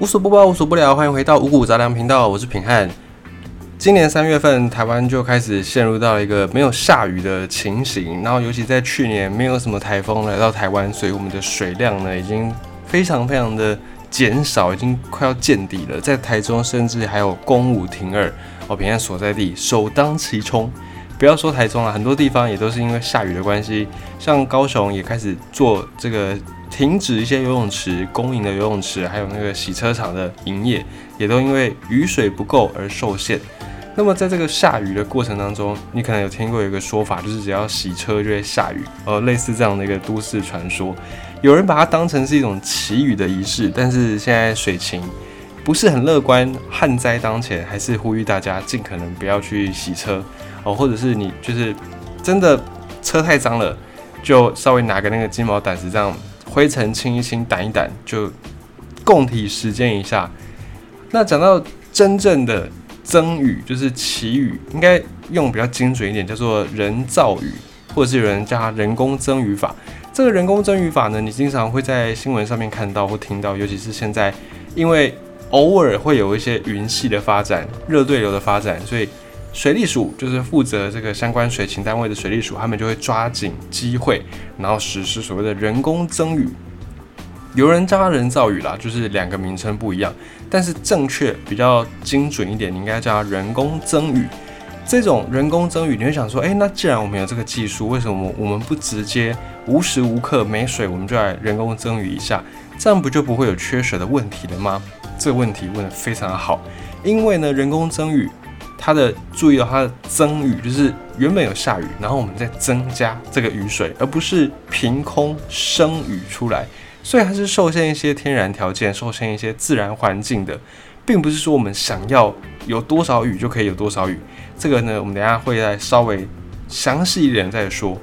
无所不包，无所不聊，欢迎回到五谷杂粮频道，我是品汉。今年三月份，台湾就开始陷入到一个没有下雨的情形，然后尤其在去年没有什么台风来到台湾，所以我们的水量呢已经非常非常的减少，已经快要见底了。在台中，甚至还有公五停二，哦，平安所在地首当其冲。不要说台中了，很多地方也都是因为下雨的关系，像高雄也开始做这个。停止一些游泳池公营的游泳池，还有那个洗车场的营业，也都因为雨水不够而受限。那么在这个下雨的过程当中，你可能有听过有一个说法，就是只要洗车就会下雨，呃，类似这样的一个都市传说。有人把它当成是一种祈雨的仪式，但是现在水情不是很乐观，旱灾当前，还是呼吁大家尽可能不要去洗车哦，或者是你就是真的车太脏了，就稍微拿个那个金毛掸子这样。灰尘清一清，掸一掸，就共体时间一下。那讲到真正的增雨，就是祈雨，应该用比较精准一点，叫做人造雨，或者是有人叫它人工增雨法。这个人工增雨法呢，你经常会在新闻上面看到或听到，尤其是现在，因为偶尔会有一些云系的发展、热对流的发展，所以。水利署就是负责这个相关水情单位的水利署，他们就会抓紧机会，然后实施所谓的人工增雨。有人叫它人造雨啦，就是两个名称不一样，但是正确比较精准一点，你应该叫人工增雨。这种人工增雨，你会想说，诶，那既然我们有这个技术，为什么我们不直接无时无刻没水，我们就来人工增雨一下？这样不就不会有缺水的问题了吗？这个问题问得非常好，因为呢，人工增雨。它的注意到它的增雨，就是原本有下雨，然后我们再增加这个雨水，而不是凭空生雨出来，所以它是受限一些天然条件，受限一些自然环境的，并不是说我们想要有多少雨就可以有多少雨。这个呢，我们等下会再稍微详细一点再说。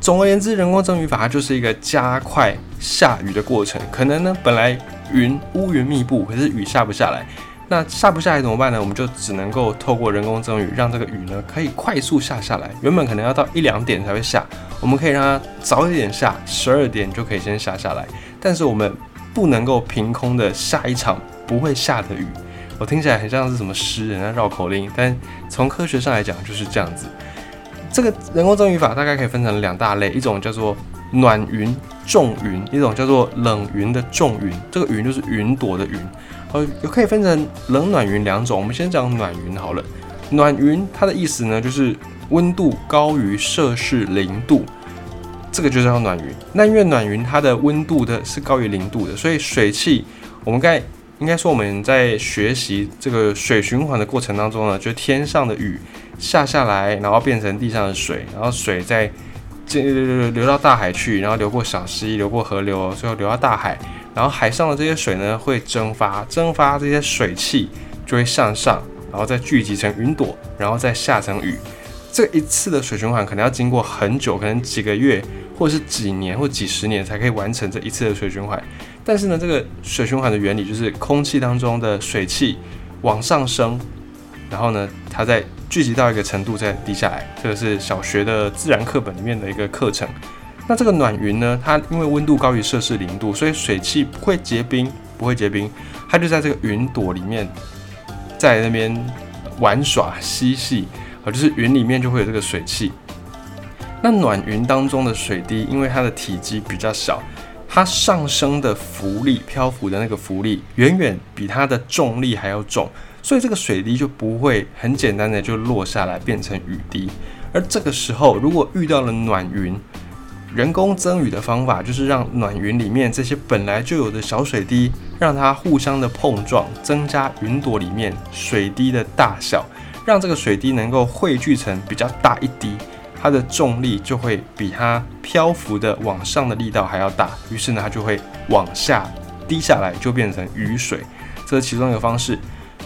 总而言之，人工增雨法它就是一个加快下雨的过程。可能呢，本来云乌云密布，可是雨下不下来。那下不下来怎么办呢？我们就只能够透过人工增雨，让这个雨呢可以快速下下来。原本可能要到一两点才会下，我们可以让它早一点下，十二点就可以先下下来。但是我们不能够凭空的下一场不会下的雨。我听起来很像是什么诗人在绕口令，但从科学上来讲就是这样子。这个人工增雨法大概可以分成两大类，一种叫做暖云重云，一种叫做冷云的重云。这个云就是云朵的云。呃，也可以分成冷暖云两种。我们先讲暖云好了。暖云它的意思呢，就是温度高于摄氏零度，这个就叫暖云。那因为暖云它的温度的是高于零度的，所以水汽，我们该应该说我们在学习这个水循环的过程当中呢，就天上的雨下下来，然后变成地上的水，然后水在流流到大海去，然后流过小溪，流过河流，最后流到大海。然后海上的这些水呢，会蒸发，蒸发这些水汽就会向上，然后再聚集成云朵，然后再下成雨。这一次的水循环可能要经过很久，可能几个月，或者是几年或几十年才可以完成这一次的水循环。但是呢，这个水循环的原理就是空气当中的水汽往上升，然后呢，它再聚集到一个程度再滴下来。这个是小学的自然课本里面的一个课程。那这个暖云呢？它因为温度高于摄氏零度，所以水汽不会结冰，不会结冰，它就在这个云朵里面，在那边玩耍嬉戏啊，就是云里面就会有这个水汽。那暖云当中的水滴，因为它的体积比较小，它上升的浮力、漂浮的那个浮力，远远比它的重力还要重，所以这个水滴就不会很简单的就落下来变成雨滴。而这个时候，如果遇到了暖云，人工增雨的方法就是让暖云里面这些本来就有的小水滴，让它互相的碰撞，增加云朵里面水滴的大小，让这个水滴能够汇聚成比较大一滴，它的重力就会比它漂浮的往上的力道还要大，于是呢它就会往下滴下来，就变成雨水，这是其中一个方式。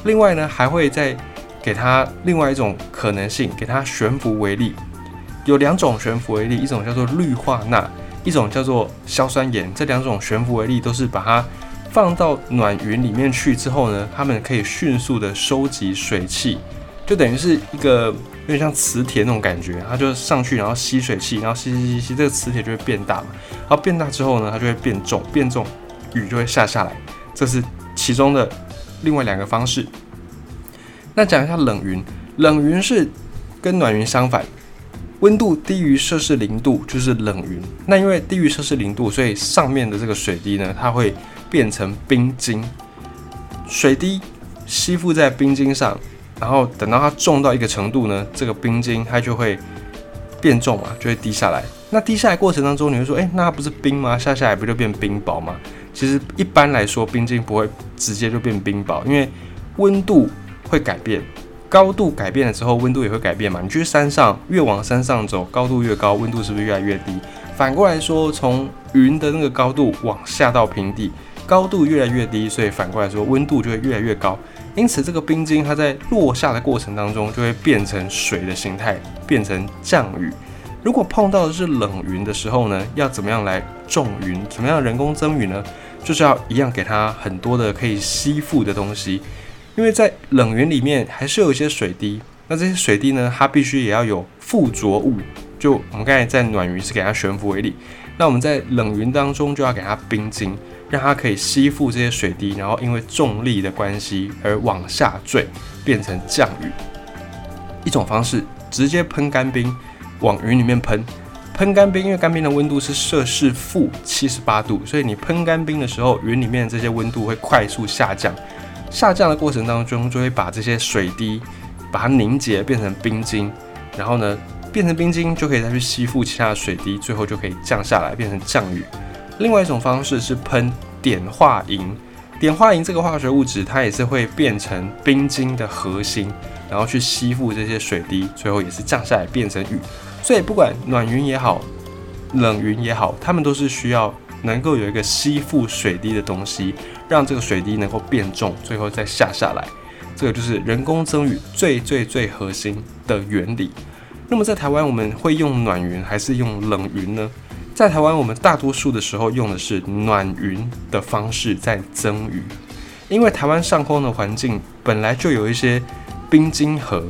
另外呢还会再给它另外一种可能性，给它悬浮微粒。有两种悬浮微粒，一种叫做氯化钠，一种叫做硝酸盐。这两种悬浮微粒都是把它放到暖云里面去之后呢，它们可以迅速的收集水汽，就等于是一个有点像磁铁那种感觉。它就上去，然后吸水汽，然后吸吸吸吸，这个磁铁就会变大嘛。然后变大之后呢，它就会变重，变重，雨就会下下来。这是其中的另外两个方式。那讲一下冷云，冷云是跟暖云相反，温度低于摄氏零度就是冷云。那因为低于摄氏零度，所以上面的这个水滴呢，它会变成冰晶，水滴吸附在冰晶上，然后等到它重到一个程度呢，这个冰晶它就会变重嘛，就会滴下来。那滴下来过程当中，你会说，哎，那它不是冰吗？下下来不就变冰雹吗？其实一般来说，冰晶不会直接就变冰雹，因为温度会改变，高度改变了之后，温度也会改变嘛。你去山上，越往山上走，高度越高，温度是不是越来越低？反过来说，从云的那个高度往下到平地，高度越来越低，所以反过来说，温度就会越来越高。因此，这个冰晶它在落下的过程当中，就会变成水的形态，变成降雨。如果碰到的是冷云的时候呢，要怎么样来种云？怎么样人工增雨呢？就是要一样给它很多的可以吸附的东西，因为在冷云里面还是有一些水滴。那这些水滴呢，它必须也要有附着物。就我们刚才在暖云是给它悬浮为例，那我们在冷云当中就要给它冰晶，让它可以吸附这些水滴，然后因为重力的关系而往下坠，变成降雨。一种方式，直接喷干冰。往云里面喷，喷干冰，因为干冰的温度是摄氏负七十八度，所以你喷干冰的时候，云里面这些温度会快速下降。下降的过程当中，就会把这些水滴把它凝结变成冰晶，然后呢，变成冰晶就可以再去吸附其他的水滴，最后就可以降下来变成降雨。另外一种方式是喷碘化银，碘化银这个化学物质，它也是会变成冰晶的核心，然后去吸附这些水滴，最后也是降下来变成雨。所以不管暖云也好，冷云也好，它们都是需要能够有一个吸附水滴的东西，让这个水滴能够变重，最后再下下来。这个就是人工增雨最最最核心的原理。那么在台湾，我们会用暖云还是用冷云呢？在台湾，我们大多数的时候用的是暖云的方式在增雨，因为台湾上空的环境本来就有一些冰晶核。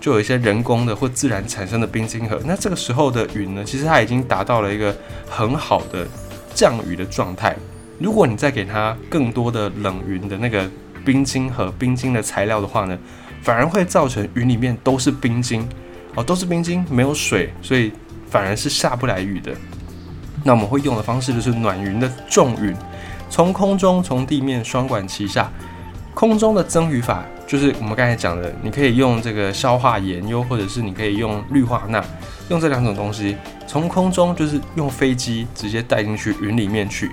就有一些人工的或自然产生的冰晶核，那这个时候的云呢，其实它已经达到了一个很好的降雨的状态。如果你再给它更多的冷云的那个冰晶和冰晶的材料的话呢，反而会造成云里面都是冰晶哦，都是冰晶，没有水，所以反而是下不来雨的。那我们会用的方式就是暖云的重云，从空中从地面双管齐下，空中的增雨法。就是我们刚才讲的，你可以用这个硝化盐，又或者是你可以用氯化钠，用这两种东西从空中就是用飞机直接带进去云里面去。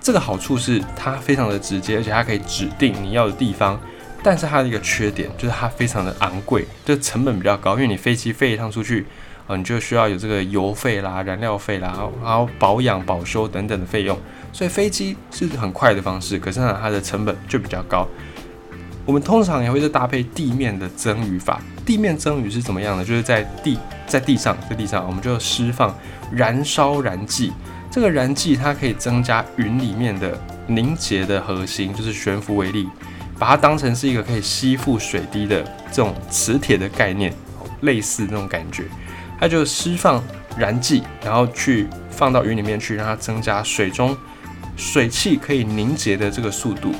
这个好处是它非常的直接，而且它可以指定你要的地方。但是它的一个缺点就是它非常的昂贵，就成本比较高，因为你飞机飞一趟出去，啊，你就需要有这个油费啦、燃料费啦，然后保养、保修等等的费用。所以飞机是很快的方式，可是呢，它的成本就比较高。我们通常也会是搭配地面的增雨法。地面增雨是怎么样呢？就是在地在地上，在地上，我们就释放燃烧燃剂。这个燃剂它可以增加云里面的凝结的核心，就是悬浮微粒，把它当成是一个可以吸附水滴的这种磁铁的概念，类似那种感觉。它就释放燃剂，然后去放到云里面去，让它增加水中水汽可以凝结的这个速度。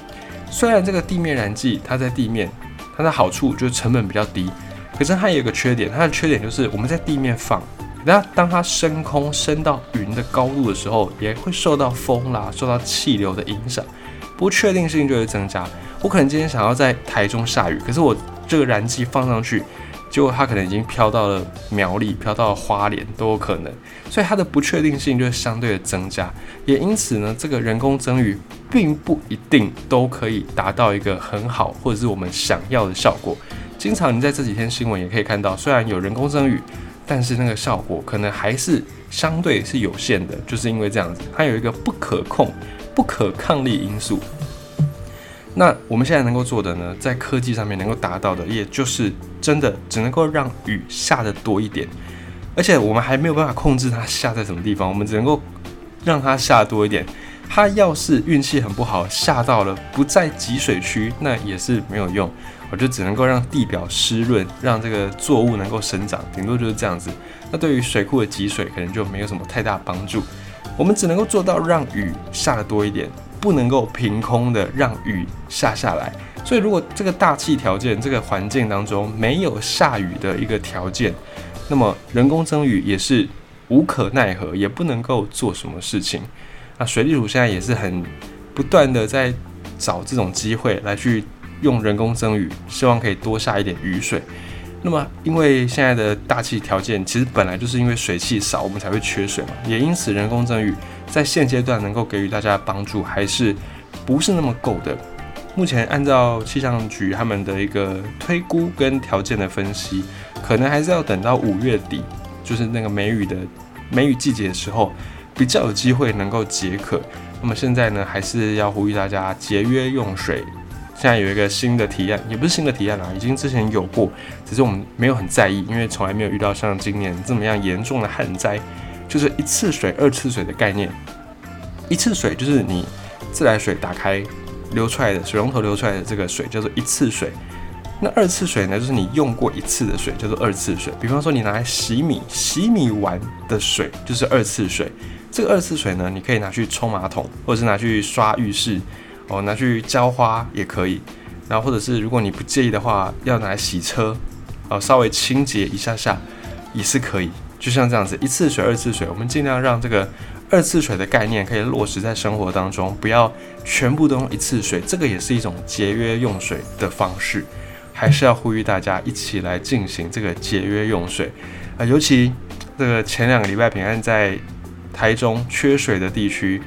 虽然这个地面燃气它在地面，它的好处就是成本比较低，可是它有一个缺点，它的缺点就是我们在地面放，那当它升空升到云的高度的时候，也会受到风啦、受到气流的影响，不确定性就会增加。我可能今天想要在台中下雨，可是我这个燃气放上去。结果它可能已经飘到了苗栗，飘到了花莲都有可能，所以它的不确定性就相对的增加，也因此呢，这个人工增雨并不一定都可以达到一个很好或者是我们想要的效果。经常你在这几天新闻也可以看到，虽然有人工增雨，但是那个效果可能还是相对是有限的，就是因为这样子，它有一个不可控、不可抗力因素。那我们现在能够做的呢，在科技上面能够达到的，也就是真的只能够让雨下的多一点，而且我们还没有办法控制它下在什么地方，我们只能够让它下多一点。它要是运气很不好，下到了不在集水区，那也是没有用，我就只能够让地表湿润，让这个作物能够生长，顶多就是这样子。那对于水库的集水，可能就没有什么太大帮助。我们只能够做到让雨下的多一点。不能够凭空的让雨下下来。所以，如果这个大气条件、这个环境当中没有下雨的一个条件，那么人工增雨也是无可奈何，也不能够做什么事情。那水利署现在也是很不断的在找这种机会来去用人工增雨，希望可以多下一点雨水。那么，因为现在的大气条件其实本来就是因为水汽少，我们才会缺水嘛，也因此人工增雨在现阶段能够给予大家帮助还是不是那么够的。目前按照气象局他们的一个推估跟条件的分析，可能还是要等到五月底，就是那个梅雨的梅雨季节的时候，比较有机会能够解渴。那么现在呢，还是要呼吁大家节约用水。现在有一个新的提案，也不是新的提案啦，已经之前有过，只是我们没有很在意，因为从来没有遇到像今年这么样严重的旱灾，就是一次水、二次水的概念。一次水就是你自来水打开。流出来的水龙头流出来的这个水叫做一次水，那二次水呢，就是你用过一次的水叫做二次水。比方说你拿来洗米，洗米完的水就是二次水。这个二次水呢，你可以拿去冲马桶，或者是拿去刷浴室，哦，拿去浇花也可以。然后或者是如果你不介意的话，要拿来洗车，哦，稍微清洁一下下也是可以。就像这样子，一次水、二次水，我们尽量让这个。二次水的概念可以落实在生活当中，不要全部都用一次水，这个也是一种节约用水的方式，还是要呼吁大家一起来进行这个节约用水啊！尤其这个前两个礼拜平安在台中缺水的地区，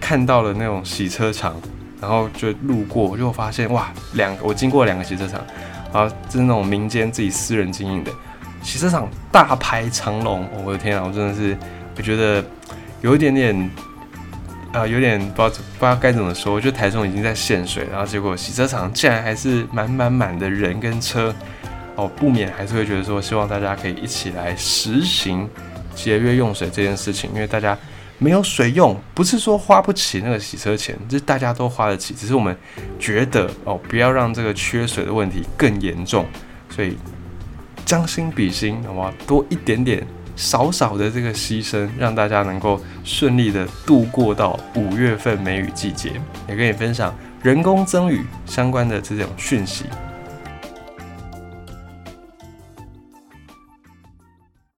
看到了那种洗车场，然后就路过，就发现哇，两我经过两个洗车场，啊，就是那种民间自己私人经营的洗车场，大排长龙，我的天啊，我真的是我觉得。有一点点，啊，有点不知道不知道该怎么说。就台中已经在限水，然后结果洗车场竟然还是满满满的人跟车，哦，不免还是会觉得说，希望大家可以一起来实行节约用水这件事情。因为大家没有水用，不是说花不起那个洗车钱，就是大家都花得起，只是我们觉得哦，不要让这个缺水的问题更严重，所以将心比心，好吗？多一点点。少少的这个牺牲，让大家能够顺利的度过到五月份梅雨季节，也跟你分享人工增雨相关的这种讯息。